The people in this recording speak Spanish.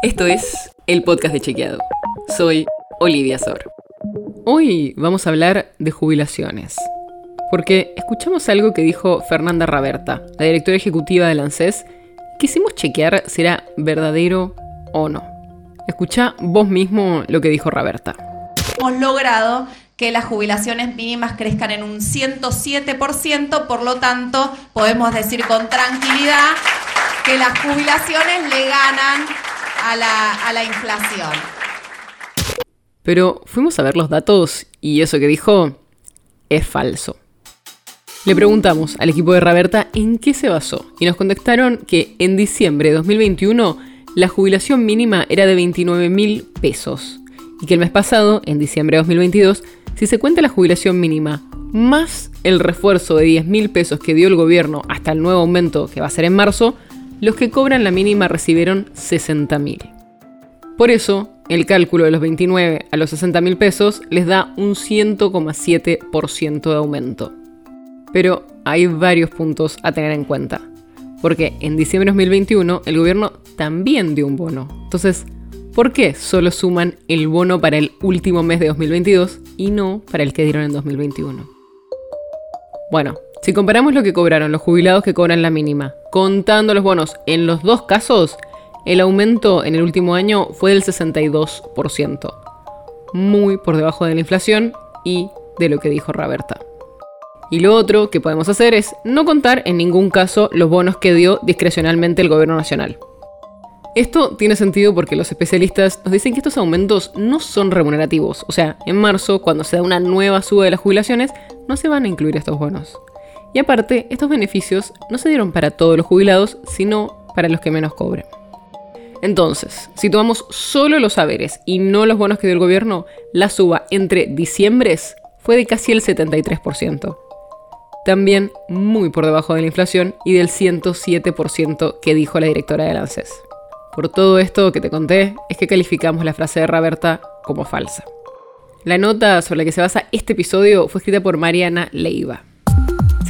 Esto es el podcast de Chequeado. Soy Olivia Sor. Hoy vamos a hablar de jubilaciones. Porque escuchamos algo que dijo Fernanda Raberta, la directora ejecutiva de ANSES, quisimos chequear si era verdadero o no. Escucha vos mismo lo que dijo Raberta. Hemos logrado que las jubilaciones mínimas crezcan en un 107%, por lo tanto, podemos decir con tranquilidad que las jubilaciones le ganan a la, inflación. Pero fuimos a ver los datos y eso que dijo es falso. Le preguntamos al equipo de Raberta en qué se basó y nos contestaron que en diciembre de 2021 la jubilación mínima era de 29 mil pesos y que el mes pasado, en diciembre de 2022, si se cuenta la jubilación mínima más el refuerzo de 10 mil pesos que dio el gobierno hasta el nuevo aumento que va a ser en marzo, los que cobran la mínima recibieron 60 mil. Por eso, el cálculo de los 29 a los 60 mil pesos les da un 100,7% de aumento. Pero hay varios puntos a tener en cuenta. Porque en diciembre de 2021 el gobierno también dio un bono. Entonces, ¿por qué solo suman el bono para el último mes de 2022 y no para el que dieron en 2021? Bueno, si comparamos lo que cobraron los jubilados que cobran la mínima, contando los bonos en los dos casos, el aumento en el último año fue del 62%, muy por debajo de la inflación y de lo que dijo Roberta. Y lo otro que podemos hacer es no contar en ningún caso los bonos que dio discrecionalmente el gobierno nacional. Esto tiene sentido porque los especialistas nos dicen que estos aumentos no son remunerativos, o sea, en marzo, cuando se da una nueva suba de las jubilaciones, no se van a incluir estos bonos. Y aparte, estos beneficios no se dieron para todos los jubilados, sino para los que menos cobren. Entonces, si tomamos solo los saberes y no los bonos que dio el gobierno, la suba entre diciembres fue de casi el 73%. También muy por debajo de la inflación y del 107% que dijo la directora de ANSES. Por todo esto que te conté, es que calificamos la frase de Raberta como falsa. La nota sobre la que se basa este episodio fue escrita por Mariana Leiva.